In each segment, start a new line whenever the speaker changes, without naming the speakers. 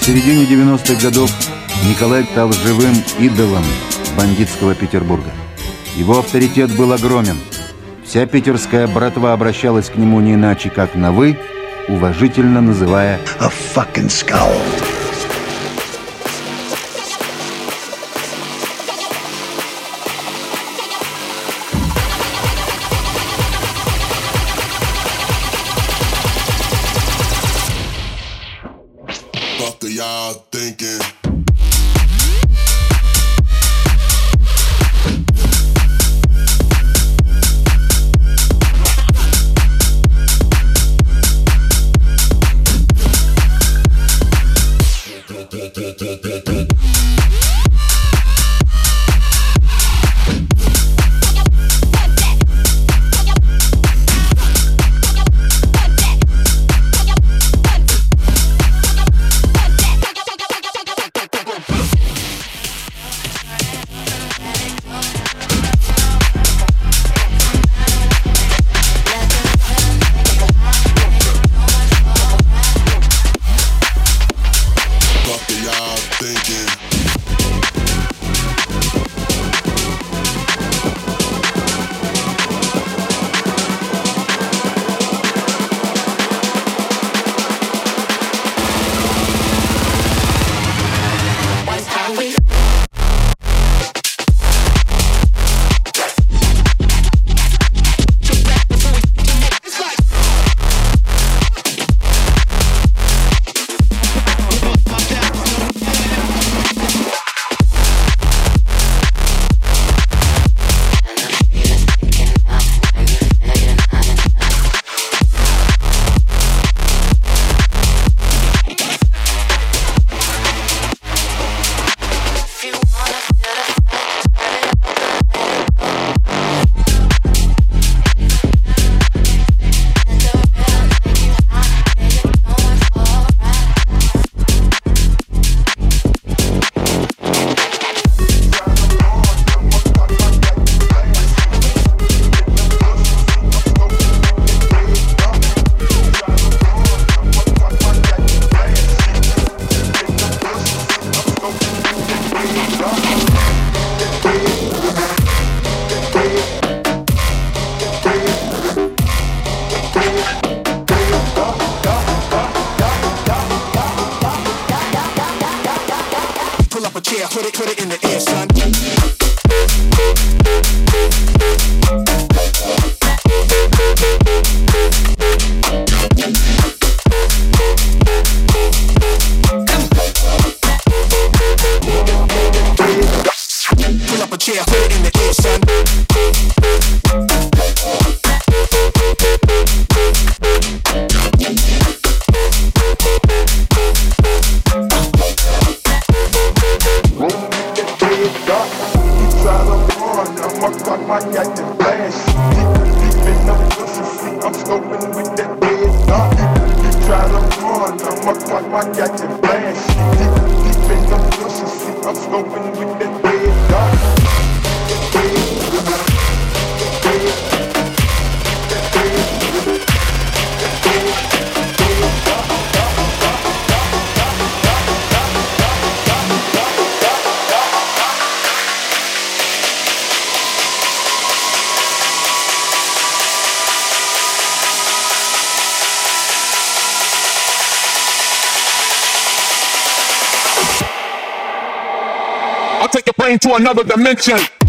В середине 90-х годов Николай стал живым идолом бандитского Петербурга. Его авторитет был огромен. Вся питерская братва обращалась к нему не иначе, как на «вы», уважительно называя
«a fucking
fuck
my got to bash. Deep, deep in the pussy, I'm flowing with that skull». to another dimension.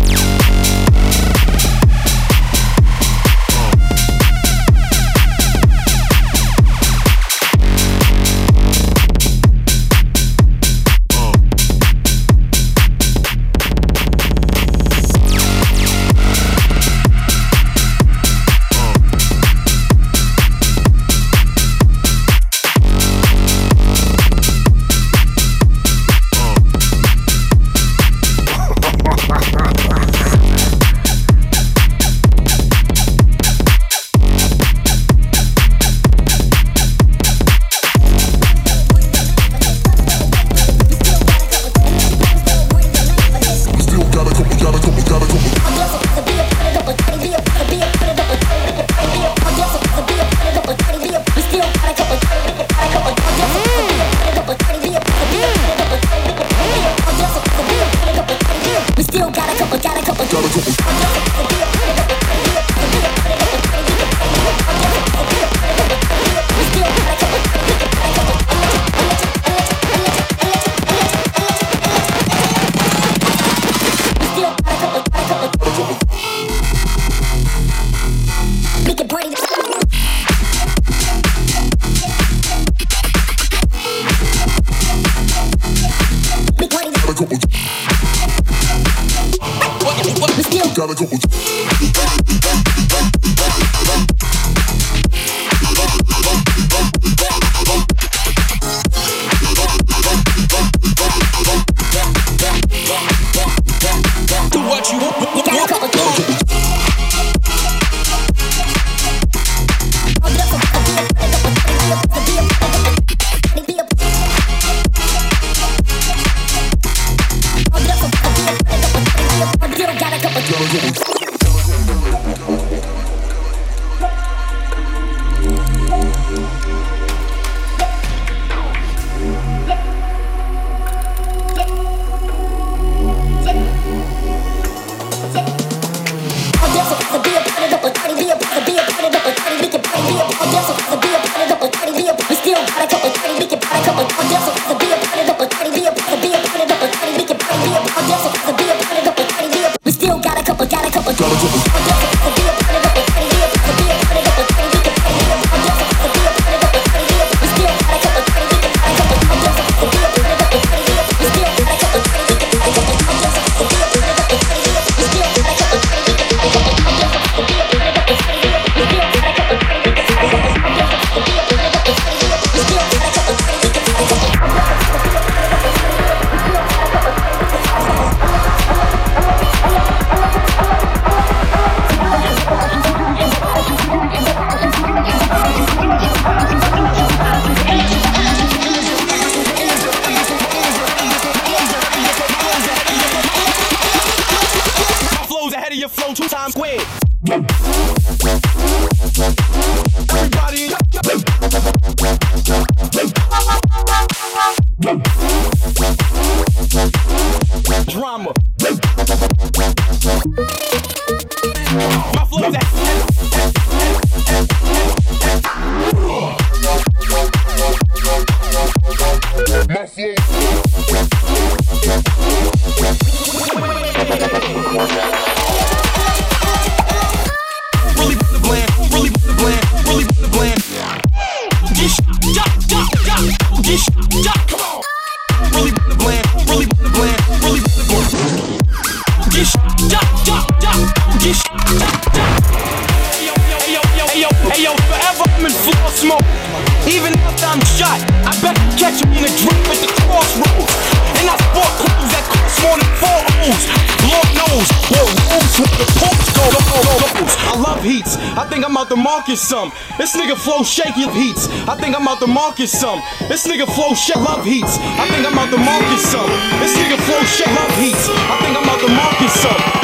some. This nigga flow shaky heats. I think I'm out the market some. This nigga flow shake love heats. I think I'm out the market some. This nigga flow shake love heats. I think I'm out the market some.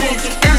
Thank it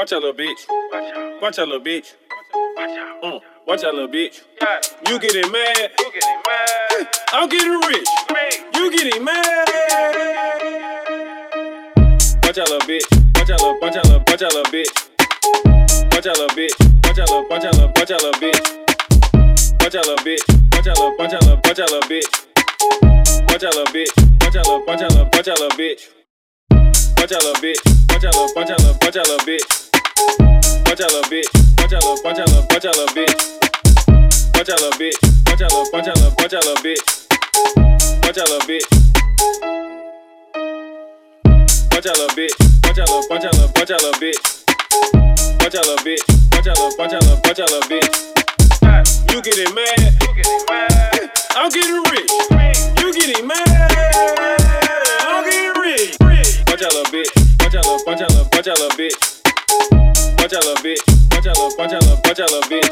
Watch out, little bitch. Watch out, little bitch. Mm. Watch out, little bitch. You getting mad? I'm getting rich. You getting mad? Watch out, little bitch. Watch out, little. Watch out, little. Watch out, little bitch. Watch out, little bitch. Watch out, little. Watch out, little. Watch out, little bitch. Watch out, little bitch. Watch out, little. Watch out, little. Watch out, little bitch. Watch out, little bitch. Watch out, little. Watch out, little. Watch out, little bitch. Watch out, little bitch. Watch out, little. Watch. Watch out, little bitch. Watch out, little bitch. Watch out, little. Watch out, little. Watch out, little bitch. Watch out, little bitch. Watch out, little. Watch out, little. Watch out, little bitch. Watch out, little bitch. Watch out, little bitch. Watch out, little. Watch out, little. Watch out, little bitch. Watch out, little bitch. Watch out, little. Watch out, little. Watch out, little bitch. You getting mad? I'm getting rich. You getting mad? I'm getting rich. Watch out, little bitch. Watch out, little. Watch out, little. Watch out, little bitch. Watch out, little bitch. Watch out, little. Watch out, little. Watch out, little bitch.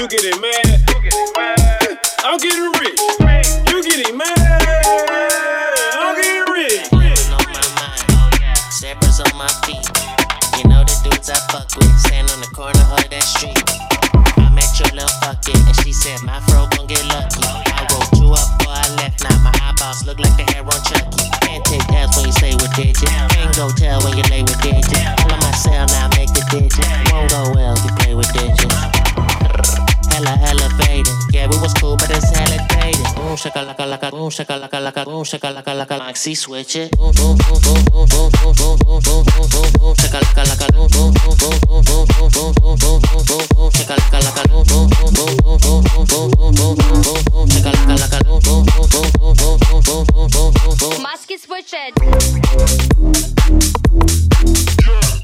You getting mad? I'm getting rich. You getting mad? I'm getting rich.
Living on my mind. Steppers on my feet. You know the dudes I fuck with. Stand on the corner of that street. I met your little fucking, and she said my fro gon' get lucky. I wrote you up before I left. Now my eyeballs look like the hair on Chucky. Can't take L's when you stay with digits. Can't go tell when you lay with digits. All on my cell now, make the digits. Won't go well if you play with digits. Hella elevated. Yeah, we was cool, but it's hella dated. Boom, shaka like shakalaka laka boom shakalaka laka boom shakalaka laka maxi switch it boom boom boom boom boom boom boom boom boom boom boom boom boom shakalaka laka boom boom boom boom boom boom boom boom boom boom boom boom boom shakalaka laka boom boom boom boom boom boom boom boom boom boom boom boom boom shakalaka laka boom boom boom boom boom boom boom boom boom boom boom boom
Maski switch it. Shut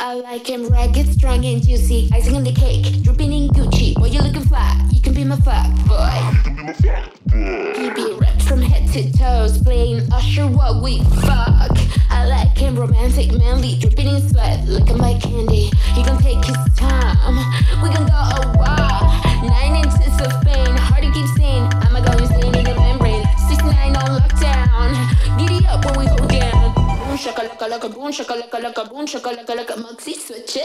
I like
him ragged, strong and juicy. Icing on the cake, dripping in Gucci. Boy, you looking fly, you can be my fuck boy. He be wrapped from head to toes, playing Usher what we fuck. I like him romantic, manly, dripping in sweat, looking like candy. He gon' take his time, shakalaka boom shakalaka laka boom shakalaka laka maxi switch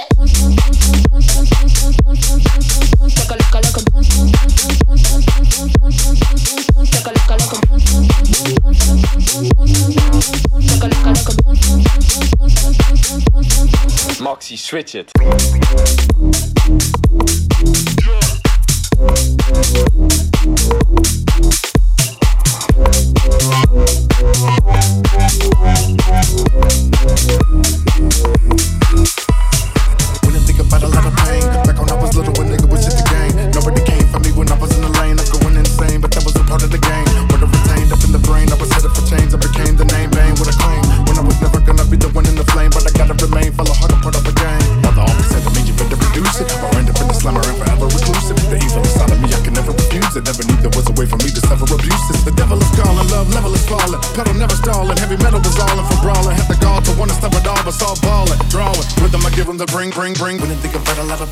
Maxi, switch it.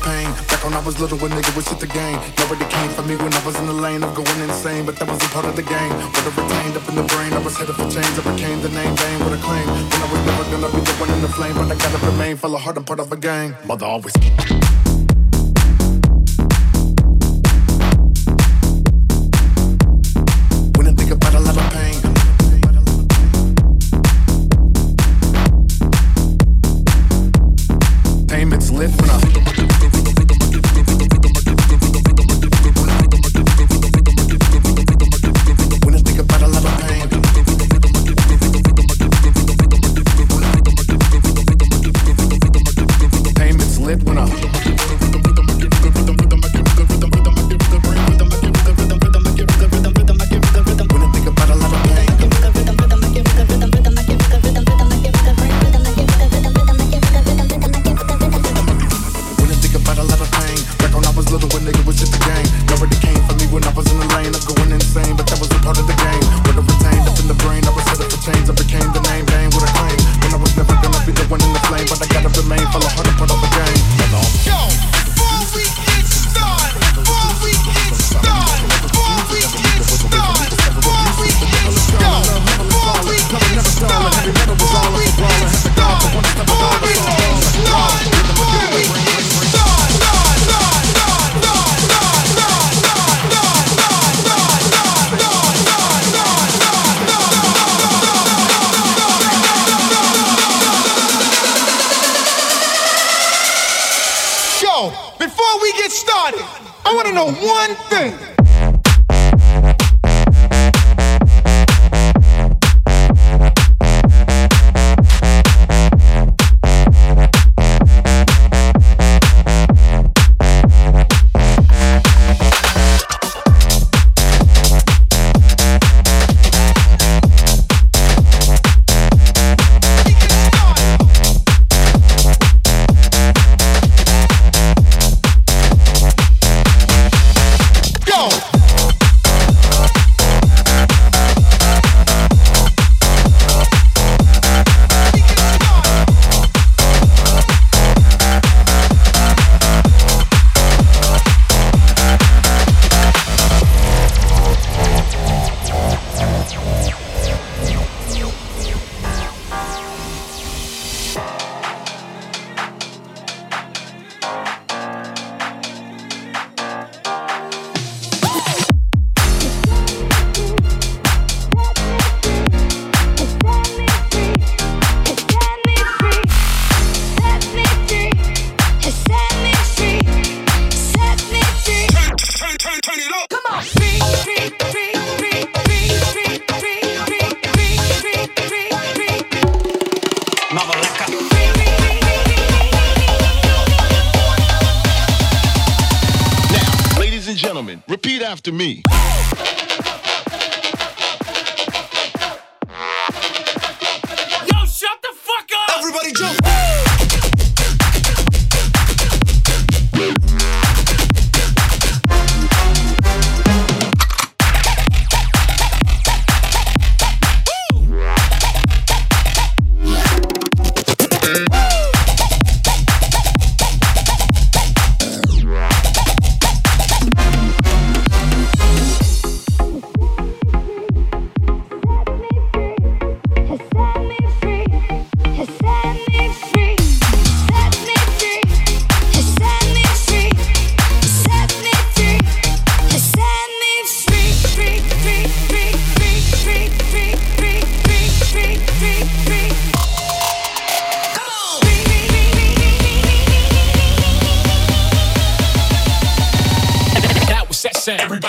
Pain, back when I was little, when nigga was shit the game. Nobody came for me when I was in the lane of going insane, but that was a part of the game. What I retained up in the brain, I was headed for change. I became the name bang with a claim. When I was never gonna be the one in the flame, but I gotta remain, fell a hard and part of a gang. Mother always.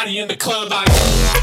In the
club like.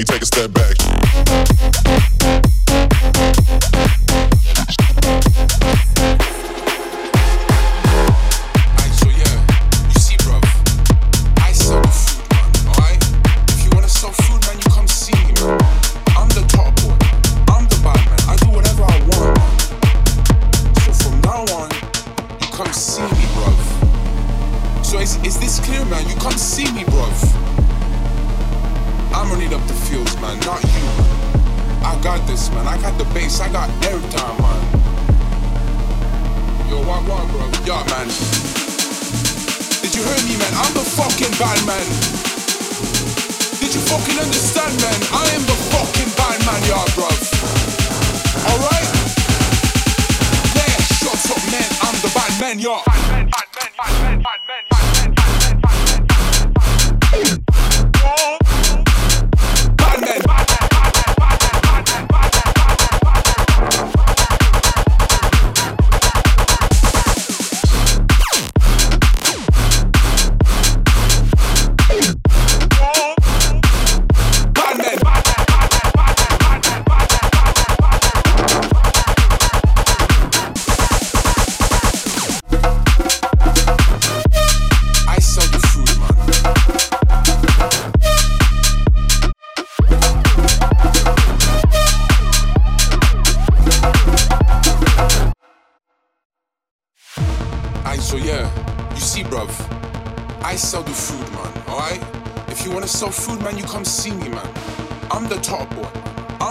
me take a step back.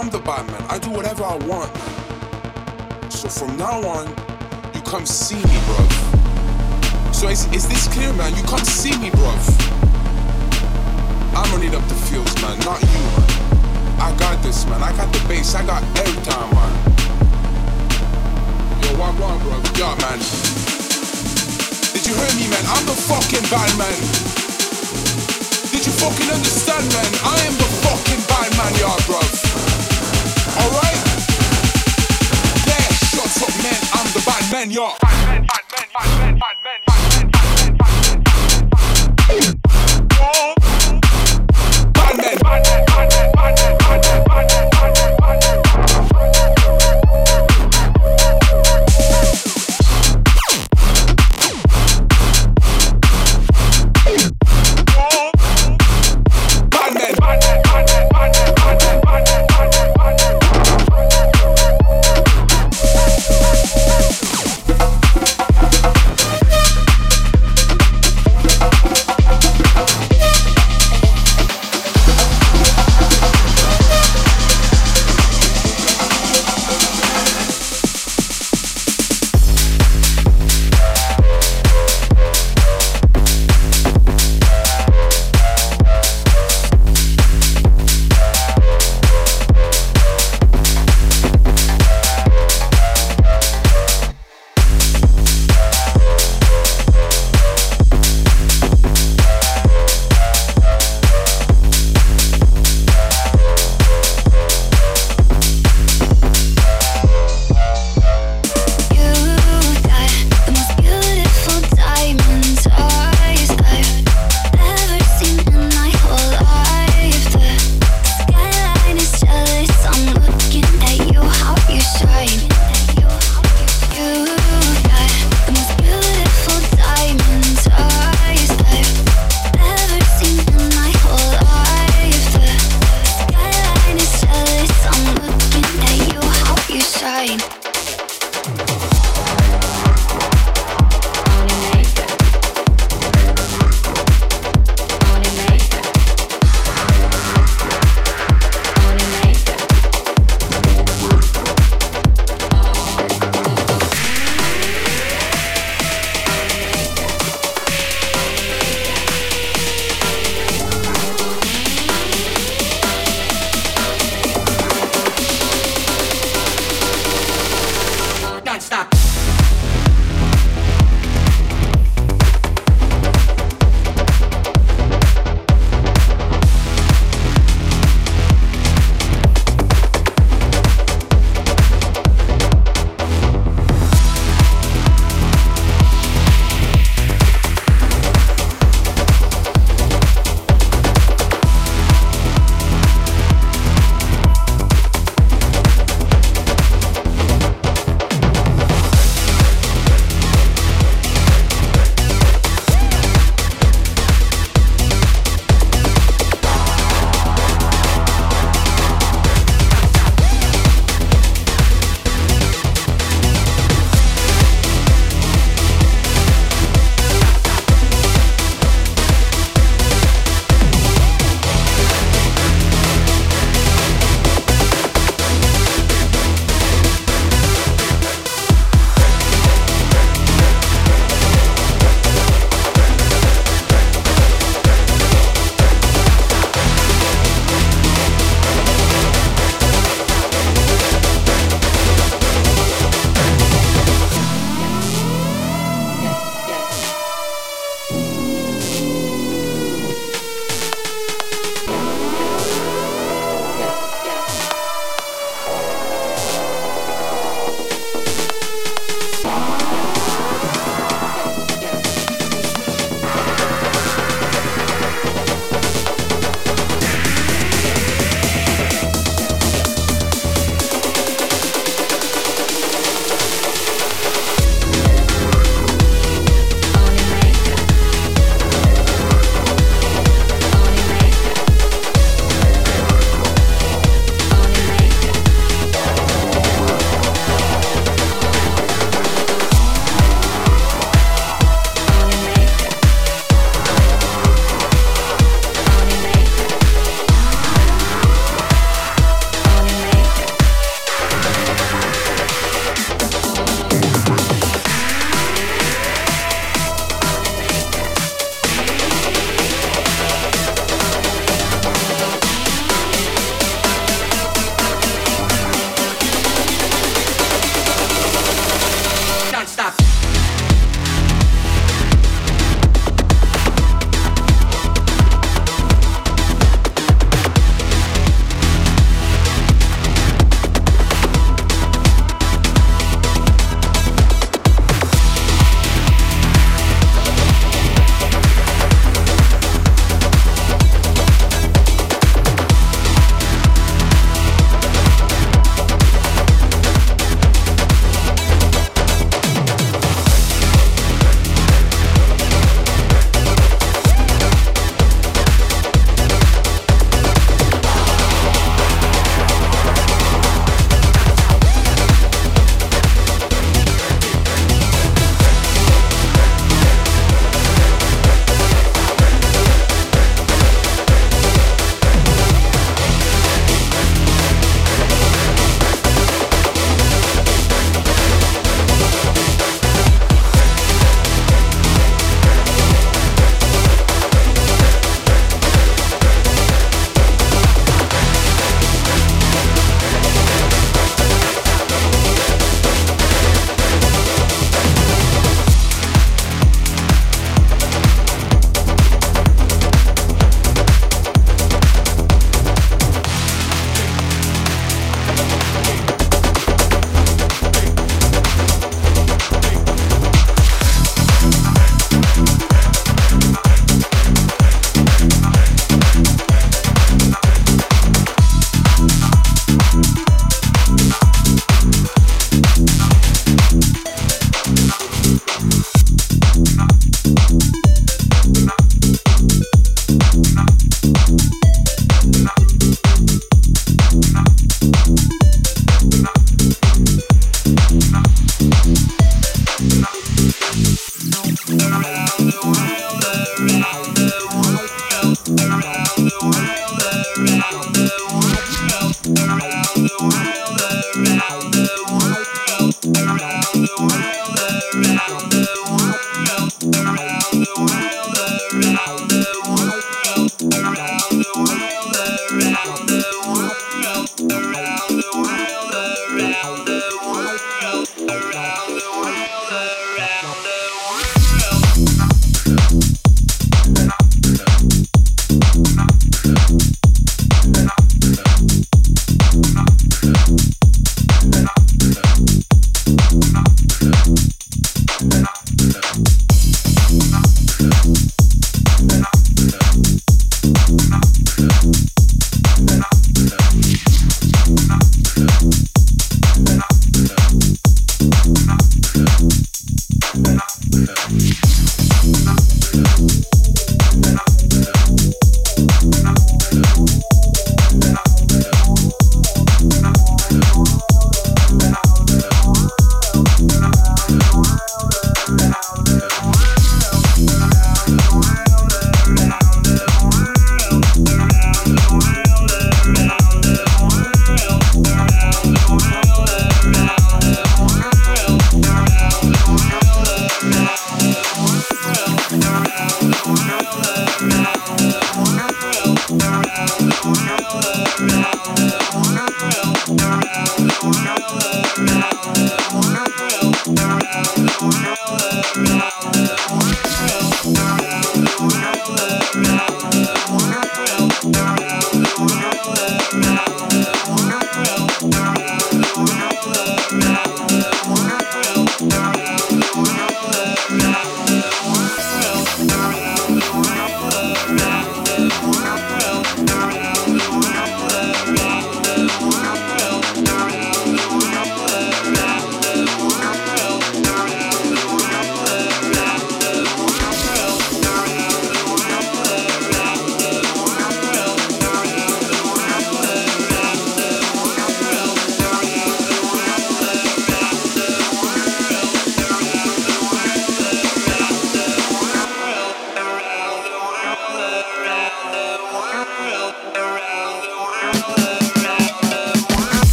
I'm the Batman. I do whatever I want, man. So from now on, you come see me, bro. So is, is this clear, man? You come see me, bro. I'm running up the fields, man, not you, man. I got this, man. I got the bass. I got everything, man. Yo, what, what, bro. Yeah, man. Did you hear me, man? I'm the fucking Batman. Did you fucking understand, man? I am the fucking bad man, yeah, bruv man, y'all. Fat men, fat men, fat men, man,
men, fat. Round